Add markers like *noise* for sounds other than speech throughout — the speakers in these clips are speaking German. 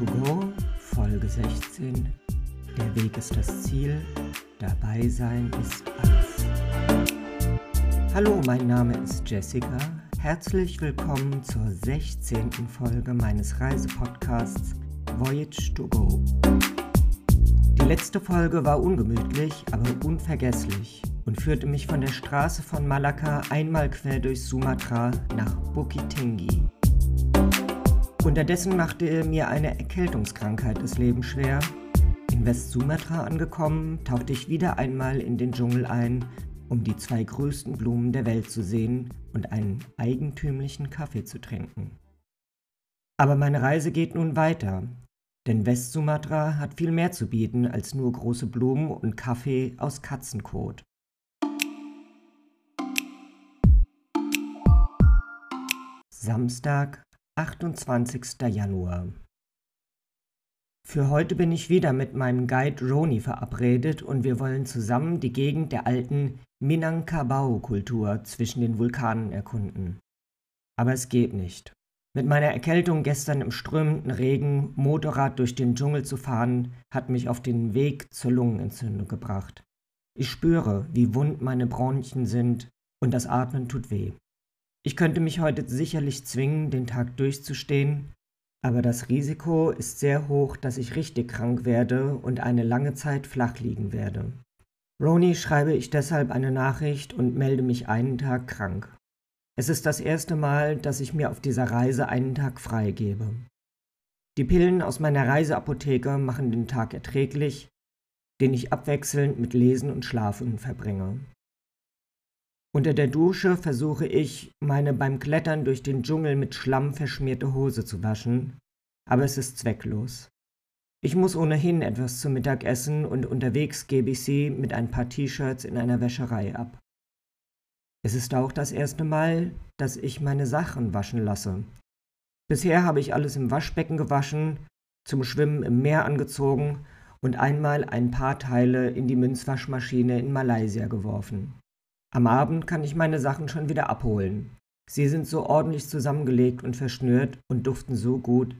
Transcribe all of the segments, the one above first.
To Go, Folge 16. Der Weg ist das Ziel, dabei sein ist alles. Hallo, mein Name ist Jessica. Herzlich willkommen zur 16. Folge meines Reisepodcasts Voyage to Go. Die letzte Folge war ungemütlich, aber unvergesslich und führte mich von der Straße von Malakka einmal quer durch Sumatra nach Bukit Tinggi. Unterdessen machte mir eine Erkältungskrankheit das Leben schwer. In West-Sumatra angekommen, tauchte ich wieder einmal in den Dschungel ein, um die zwei größten Blumen der Welt zu sehen und einen eigentümlichen Kaffee zu trinken. Aber meine Reise geht nun weiter, denn West-Sumatra hat viel mehr zu bieten als nur große Blumen und Kaffee aus Katzenkot. Samstag, 28. Januar. Für heute bin ich wieder mit meinem Guide Roni verabredet und wir wollen zusammen die Gegend der alten Minangkabau-Kultur zwischen den Vulkanen erkunden. Aber es geht nicht. Mit meiner Erkältung gestern im strömenden Regen Motorrad durch den Dschungel zu fahren, hat mich auf den Weg zur Lungenentzündung gebracht. Ich spüre, wie wund meine Bronchien sind und das Atmen tut weh. Ich könnte mich heute sicherlich zwingen, den Tag durchzustehen, aber das Risiko ist sehr hoch, dass ich richtig krank werde und eine lange Zeit flach liegen werde. Roni schreibe ich deshalb eine Nachricht und melde mich einen Tag krank. Es ist das erste Mal, dass ich mir auf dieser Reise einen Tag frei gebe. Die Pillen aus meiner Reiseapotheke machen den Tag erträglich, den ich abwechselnd mit Lesen und Schlafen verbringe. Unter der Dusche versuche ich, meine beim Klettern durch den Dschungel mit Schlamm verschmierte Hose zu waschen, aber es ist zwecklos. Ich muss ohnehin etwas zum Mittag essen und unterwegs gebe ich sie mit ein paar T-Shirts in einer Wäscherei ab. Es ist auch das erste Mal, dass ich meine Sachen waschen lasse. Bisher habe ich alles im Waschbecken gewaschen, zum Schwimmen im Meer angezogen und einmal ein paar Teile in die Münzwaschmaschine in Malaysia geworfen. Am Abend kann ich meine Sachen schon wieder abholen. Sie sind so ordentlich zusammengelegt und verschnürt und duften so gut,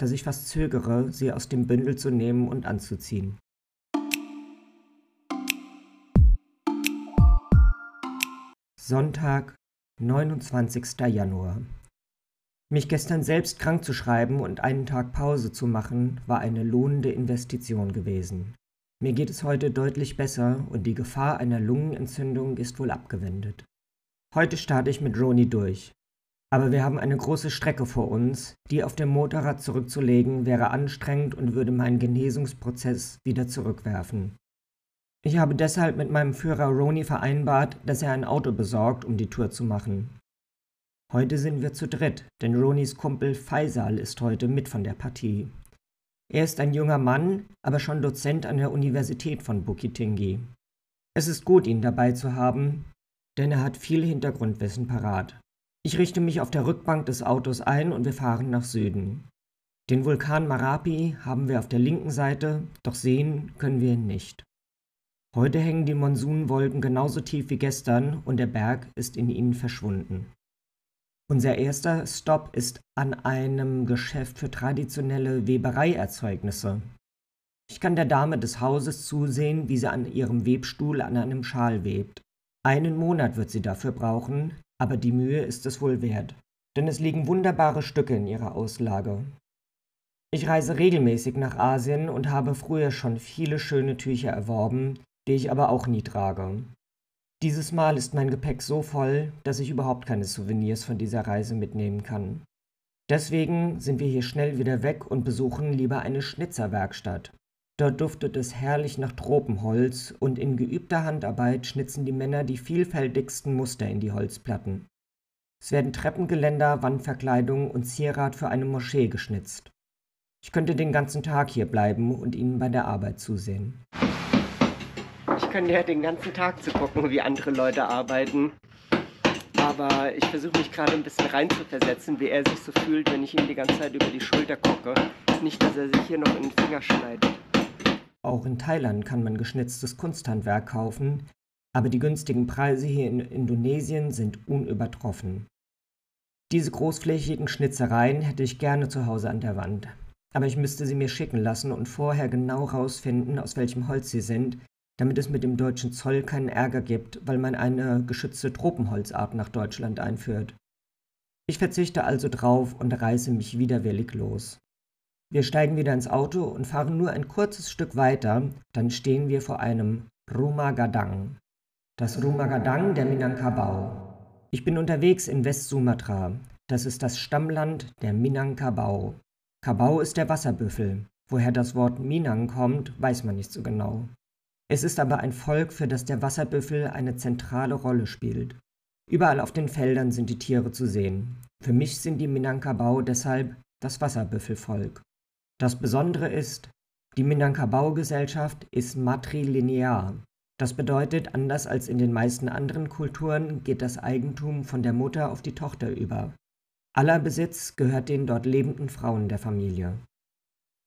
dass ich fast zögere, sie aus dem Bündel zu nehmen und anzuziehen. Sonntag, 29. Januar. Mich gestern selbst krank zu schreiben und einen Tag Pause zu machen, war eine lohnende Investition gewesen. Mir geht es heute deutlich besser und die Gefahr einer Lungenentzündung ist wohl abgewendet. Heute starte ich mit Roni durch. Aber wir haben eine große Strecke vor uns, die auf dem Motorrad zurückzulegen wäre anstrengend und würde meinen Genesungsprozess wieder zurückwerfen. Ich habe deshalb mit meinem Führer Roni vereinbart, dass er ein Auto besorgt, um die Tour zu machen. Heute sind wir zu dritt, denn Ronis Kumpel Faisal ist heute mit von der Partie. Er ist ein junger Mann, aber schon Dozent an der Universität von Bukittinggi. Es ist gut, ihn dabei zu haben, denn er hat viel Hintergrundwissen parat. Ich richte mich auf der Rückbank des Autos ein und wir fahren nach Süden. Den Vulkan Marapi haben wir auf der linken Seite, doch sehen können wir ihn nicht. Heute hängen die Monsunwolken genauso tief wie gestern und der Berg ist in ihnen verschwunden. Unser erster Stopp ist an einem Geschäft für traditionelle Webereierzeugnisse. Ich kann der Dame des Hauses zusehen, wie sie an ihrem Webstuhl an einem Schal webt. Einen Monat wird sie dafür brauchen, aber die Mühe ist es wohl wert, denn es liegen wunderbare Stücke in ihrer Auslage. Ich reise regelmäßig nach Asien und habe früher schon viele schöne Tücher erworben, die ich aber auch nie trage. Dieses Mal ist mein Gepäck so voll, dass ich überhaupt keine Souvenirs von dieser Reise mitnehmen kann. Deswegen sind wir hier schnell wieder weg und besuchen lieber eine Schnitzerwerkstatt. Dort duftet es herrlich nach Tropenholz und in geübter Handarbeit schnitzen die Männer die vielfältigsten Muster in die Holzplatten. Es werden Treppengeländer, Wandverkleidung und Zierat für eine Moschee geschnitzt. Ich könnte den ganzen Tag hier bleiben und ihnen bei der Arbeit zusehen. Könnte ja den ganzen Tag zu gucken, wie andere Leute arbeiten. Aber ich versuche mich gerade ein bisschen reinzuversetzen, wie er sich so fühlt, wenn ich ihm die ganze Zeit über die Schulter gucke. Nicht, dass er sich hier noch in den Finger schneidet. Auch in Thailand kann man geschnitztes Kunsthandwerk kaufen, aber die günstigen Preise hier in Indonesien sind unübertroffen. Diese großflächigen Schnitzereien hätte ich gerne zu Hause an der Wand. aber ich müsste sie mir schicken lassen und vorher genau rausfinden, aus welchem Holz sie sind, damit es mit dem deutschen Zoll keinen Ärger gibt, weil man eine geschützte Tropenholzart nach Deutschland einführt. Ich verzichte also drauf und reiße mich widerwillig los. Wir steigen wieder ins Auto und fahren nur ein kurzes Stück weiter, dann stehen wir vor einem Rumagadang. Das Rumagadang der Minangkabau. Ich bin unterwegs in Westsumatra. Das ist das Stammland der Minangkabau. Kabau ist der Wasserbüffel. Woher das Wort Minang kommt, weiß man nicht so genau. Es ist aber ein Volk, für das der Wasserbüffel eine zentrale Rolle spielt. Überall auf den Feldern sind die Tiere zu sehen. Für mich sind die Minangkabau deshalb das Wasserbüffelvolk. Das Besondere ist, die Minangkabau-Gesellschaft ist matrilinear. Das bedeutet, anders als in den meisten anderen Kulturen geht das Eigentum von der Mutter auf die Tochter über. Aller Besitz gehört den dort lebenden Frauen der Familie.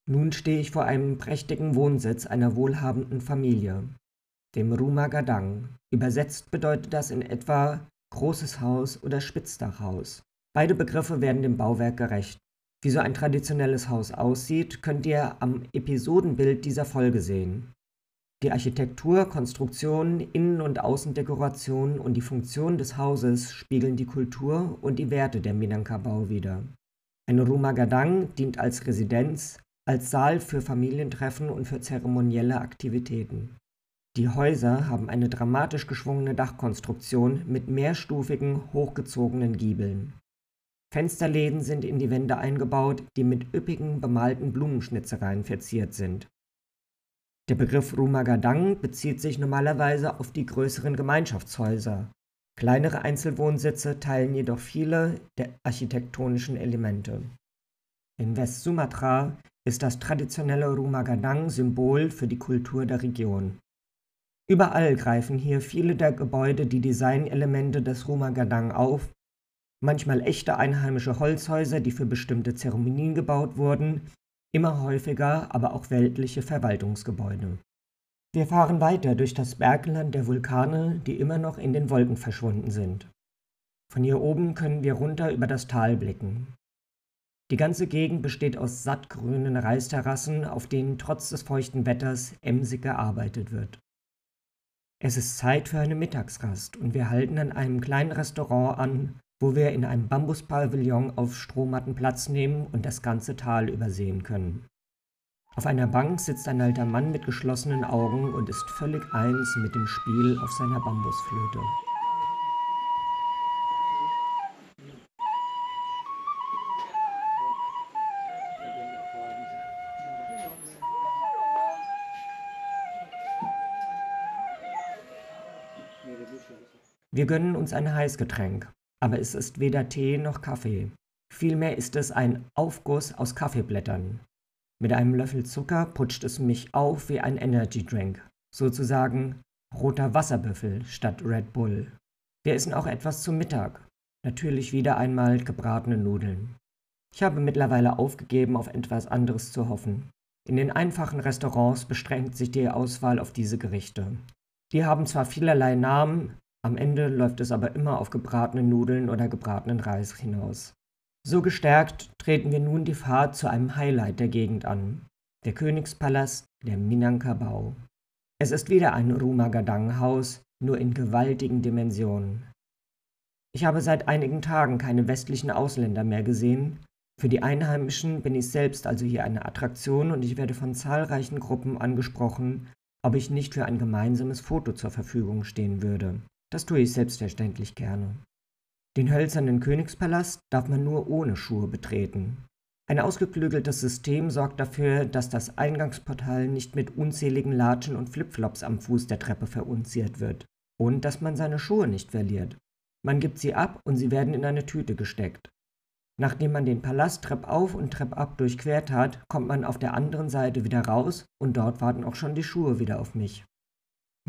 Nun stehe ich vor einem prächtigen Wohnsitz einer wohlhabenden Familie, dem Rumagadang. Übersetzt bedeutet das in etwa großes Haus oder Spitzdachhaus. Beide Begriffe werden dem Bauwerk gerecht. Wie so ein traditionelles Haus aussieht, könnt ihr am Episodenbild dieser Folge sehen. Die Architektur, Konstruktion, Innen- und Außendekoration und die Funktion des Hauses spiegeln die Kultur und die Werte der Minangkabau wider. Ein Rumagadang dient als Residenz, als Saal für Familientreffen und für zeremonielle Aktivitäten. Die Häuser haben eine dramatisch geschwungene Dachkonstruktion mit mehrstufigen, hochgezogenen Giebeln. Fensterläden sind in die Wände eingebaut, die mit üppigen bemalten Blumenschnitzereien verziert sind. Der Begriff Rumagadang bezieht sich normalerweise auf die größeren Gemeinschaftshäuser. Kleinere Einzelwohnsitze teilen jedoch viele der architektonischen Elemente. In West-Sumatra ist das traditionelle Rumagadang Symbol für die Kultur der Region. Überall greifen hier viele der Gebäude die Designelemente des Rumagadang auf, manchmal echte einheimische Holzhäuser, die für bestimmte Zeremonien gebaut wurden, immer häufiger aber auch weltliche Verwaltungsgebäude. Wir fahren weiter durch das Bergland der Vulkane, die immer noch in den Wolken verschwunden sind. Von hier oben können wir runter über das Tal blicken. Die ganze Gegend besteht aus sattgrünen Reisterrassen, auf denen trotz des feuchten Wetters emsig gearbeitet wird. Es ist Zeit für eine Mittagsrast und wir halten an einem kleinen Restaurant an, wo wir in einem Bambuspavillon auf Strohmatten Platz nehmen und das ganze Tal übersehen können. Auf einer Bank sitzt ein alter Mann mit geschlossenen Augen und ist völlig eins mit dem Spiel auf seiner Bambusflöte. Wir gönnen uns ein Heißgetränk, aber es ist weder Tee noch Kaffee. Vielmehr ist es ein Aufguss aus Kaffeeblättern. Mit einem Löffel Zucker putscht es mich auf wie ein Energy Drink, sozusagen roter Wasserbüffel statt Red Bull. Wir essen auch etwas zum Mittag, natürlich wieder einmal gebratene Nudeln. Ich habe mittlerweile aufgegeben, auf etwas anderes zu hoffen. In den einfachen Restaurants beschränkt sich die Auswahl auf diese Gerichte. Die haben zwar vielerlei Namen, am Ende läuft es aber immer auf gebratene Nudeln oder gebratenen Reis hinaus. So gestärkt treten wir nun die Fahrt zu einem Highlight der Gegend an, der Königspalast der Minangkabau. Es ist wieder ein Rumagadang-Haus, nur in gewaltigen Dimensionen. Ich habe seit einigen Tagen keine westlichen Ausländer mehr gesehen. Für die Einheimischen bin ich selbst also hier eine Attraktion und ich werde von zahlreichen Gruppen angesprochen, ob ich nicht für ein gemeinsames Foto zur Verfügung stehen würde. Das tue ich selbstverständlich gerne. Den hölzernen Königspalast darf man nur ohne Schuhe betreten. Ein ausgeklügeltes System sorgt dafür, dass das Eingangsportal nicht mit unzähligen Latschen und Flipflops am Fuß der Treppe verunziert wird und dass man seine Schuhe nicht verliert. Man gibt sie ab und sie werden in eine Tüte gesteckt. Nachdem man den Palast treppauf und treppab durchquert hat, kommt man auf der anderen Seite wieder raus und dort warten auch schon die Schuhe wieder auf mich.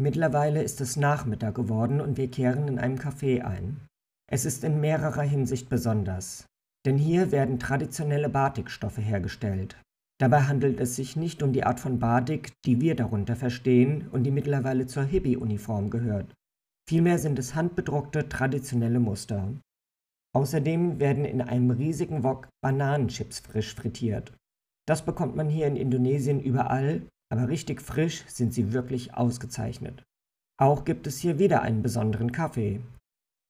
Mittlerweile ist es Nachmittag geworden und wir kehren in einem Café ein. Es ist in mehrerer Hinsicht besonders, denn hier werden traditionelle Batikstoffe hergestellt. Dabei handelt es sich nicht um die Art von Batik, die wir darunter verstehen und die mittlerweile zur Hippie-Uniform gehört. Vielmehr sind es handbedruckte traditionelle Muster. Außerdem werden in einem riesigen Wok Bananenchips frisch frittiert. Das bekommt man hier in Indonesien überall, aber richtig frisch sind sie wirklich ausgezeichnet. Auch gibt es hier wieder einen besonderen Kaffee.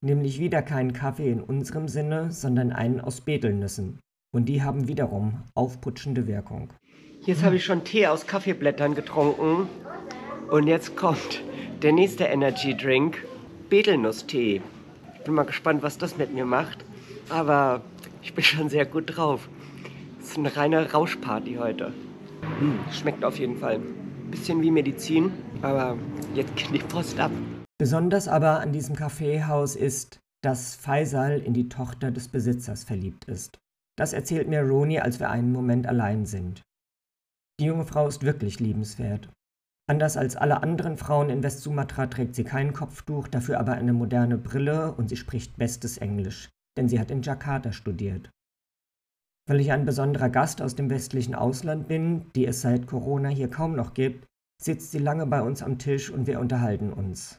Nämlich wieder keinen Kaffee in unserem Sinne, sondern einen aus Betelnüssen. Und die haben wiederum aufputschende Wirkung. Jetzt habe ich schon Tee aus Kaffeeblättern getrunken. Und jetzt kommt der nächste Energy Drink, Betelnusstee. Ich bin mal gespannt, was das mit mir macht. Aber ich bin schon sehr gut drauf. Es ist eine reine Rauschparty heute. Hm, schmeckt auf jeden Fall. Bisschen wie Medizin, aber jetzt *laughs* geht die Post ab. Besonders aber an diesem Kaffeehaus ist, dass Faisal in die Tochter des Besitzers verliebt ist. Das erzählt mir Roni, als wir einen Moment allein sind. Die junge Frau ist wirklich liebenswert. Anders als alle anderen Frauen in Westsumatra trägt sie kein Kopftuch, dafür aber eine moderne Brille und sie spricht bestes Englisch, denn sie hat in Jakarta studiert. Weil ich ein besonderer Gast aus dem westlichen Ausland bin, die es seit Corona hier kaum noch gibt, sitzt sie lange bei uns am Tisch und wir unterhalten uns.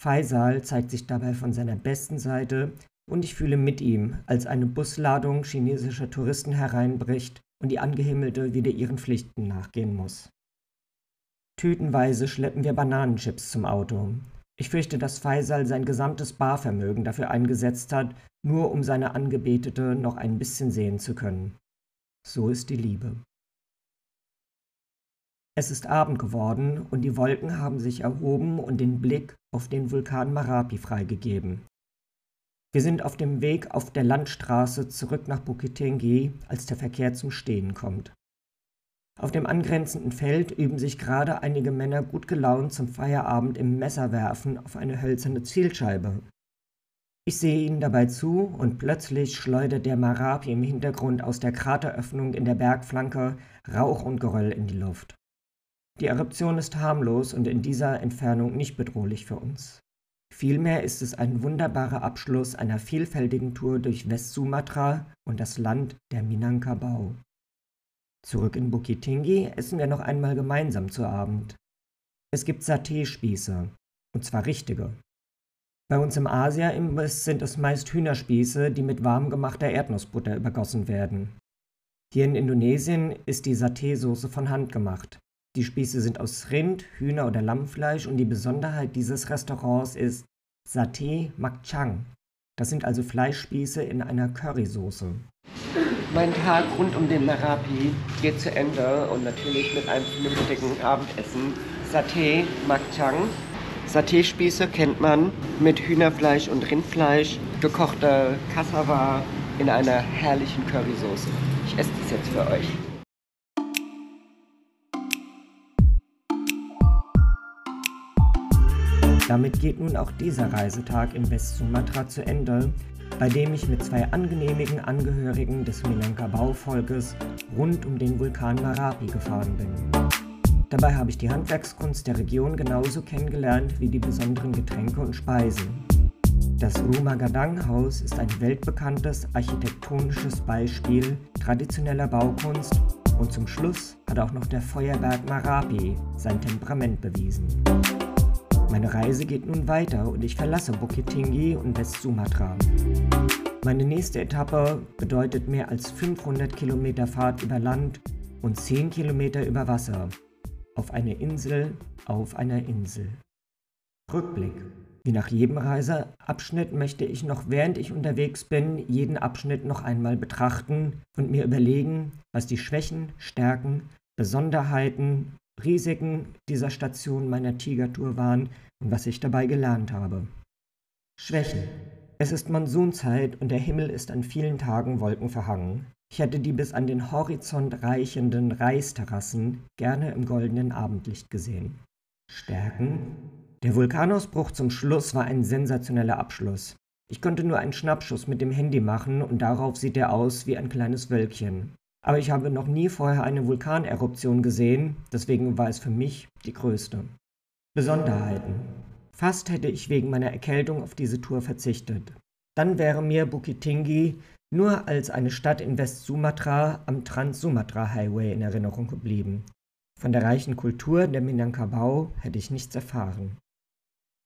Faisal zeigt sich dabei von seiner besten Seite und ich fühle mit ihm, als eine Busladung chinesischer Touristen hereinbricht und die Angehimmelte wieder ihren Pflichten nachgehen muss. Tütenweise schleppen wir Bananenchips zum Auto. Ich fürchte, dass Faisal sein gesamtes Barvermögen dafür eingesetzt hat, nur um seine Angebetete noch ein bisschen sehen zu können. So ist die Liebe. Es ist Abend geworden und die Wolken haben sich erhoben und den Blick auf den Vulkan Marapi freigegeben. Wir sind auf dem Weg auf der Landstraße zurück nach Bukittinggi, als der Verkehr zum Stehen kommt. Auf dem angrenzenden Feld üben sich gerade einige Männer gut gelaunt zum Feierabend im Messerwerfen auf eine hölzerne Zielscheibe. Ich sehe ihnen dabei zu und plötzlich schleudert der Marapi im Hintergrund aus der Krateröffnung in der Bergflanke Rauch und Geröll in die Luft. Die Eruption ist harmlos und in dieser Entfernung nicht bedrohlich für uns. Vielmehr ist es ein wunderbarer Abschluss einer vielfältigen Tour durch Westsumatra und das Land der Minangkabau. Zurück in Bukittinggi essen wir noch einmal gemeinsam zu Abend. Es gibt Saté-Spieße, und zwar richtige. Bei uns im Asia-Imbiss sind es meist Hühnerspieße, die mit warm gemachter Erdnussbutter übergossen werden. Hier in Indonesien ist die Saté-Soße von Hand gemacht. Die Spieße sind aus Rind, Hühner- oder Lammfleisch und die Besonderheit dieses Restaurants ist Saté Makchang. Das sind also Fleischspieße in einer Currysoße. Mein Tag rund um den Marapi geht zu Ende und natürlich mit einem vernünftigen Abendessen. Saté Makchang Saté-Spieße kennt man mit Hühnerfleisch und Rindfleisch, gekochter Cassava in einer herrlichen Currysoße. Ich esse das jetzt für euch. Damit geht nun auch dieser Reisetag in Westsumatra zu Ende, bei dem ich mit zwei angenehmigen Angehörigen des Minangkabau-Volkes rund um den Vulkan Marapi gefahren bin. Dabei habe ich die Handwerkskunst der Region genauso kennengelernt wie die besonderen Getränke und Speisen. Das Rumah Gadang Haus ist ein weltbekanntes architektonisches Beispiel traditioneller Baukunst und zum Schluss hat auch noch der Feuerberg Marapi sein Temperament bewiesen. Meine Reise geht nun weiter und ich verlasse Bukit und West-Sumatra. Meine nächste Etappe bedeutet mehr als 500 Kilometer Fahrt über Land und 10 Kilometer über Wasser auf eine Insel auf einer Insel. Rückblick. Wie nach jedem Reiseabschnitt möchte ich noch während ich unterwegs bin jeden Abschnitt noch einmal betrachten und mir überlegen, was die Schwächen, Stärken, Besonderheiten, Risiken dieser Station meiner Tigertour waren und was ich dabei gelernt habe. Schwächen. Es ist Monsunzeit und der Himmel ist an vielen Tagen wolkenverhangen. Ich hätte die bis an den Horizont reichenden Reisterrassen gerne im goldenen Abendlicht gesehen. Stärken? Der Vulkanausbruch zum Schluss war ein sensationeller Abschluss. Ich konnte nur einen Schnappschuss mit dem Handy machen und darauf sieht er aus wie ein kleines Wölkchen. Aber ich habe noch nie vorher eine Vulkaneruption gesehen, deswegen war es für mich die größte. Besonderheiten. Fast hätte ich wegen meiner Erkältung auf diese Tour verzichtet. Dann wäre mir Bukittinggi nur als eine Stadt in West-Sumatra am Trans-Sumatra-Highway in Erinnerung geblieben. Von der reichen Kultur der Minangkabau hätte ich nichts erfahren.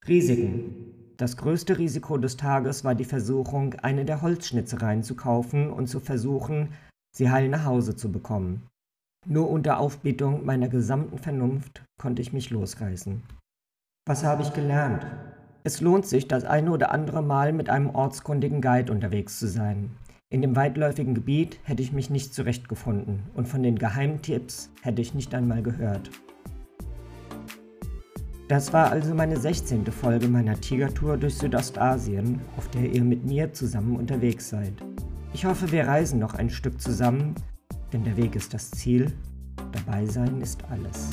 Risiken. Das größte Risiko des Tages war die Versuchung, eine der Holzschnitzereien zu kaufen und zu versuchen, sie heil nach Hause zu bekommen. Nur unter Aufbietung meiner gesamten Vernunft konnte ich mich losreißen. Was habe ich gelernt? Es lohnt sich, das eine oder andere Mal mit einem ortskundigen Guide unterwegs zu sein. In dem weitläufigen Gebiet hätte ich mich nicht zurechtgefunden und von den Geheimtipps hätte ich nicht einmal gehört. Das war also meine 16. Folge meiner Tigertour durch Südostasien, auf der ihr mit mir zusammen unterwegs seid. Ich hoffe, wir reisen noch ein Stück zusammen, denn der Weg ist das Ziel, dabei sein ist alles.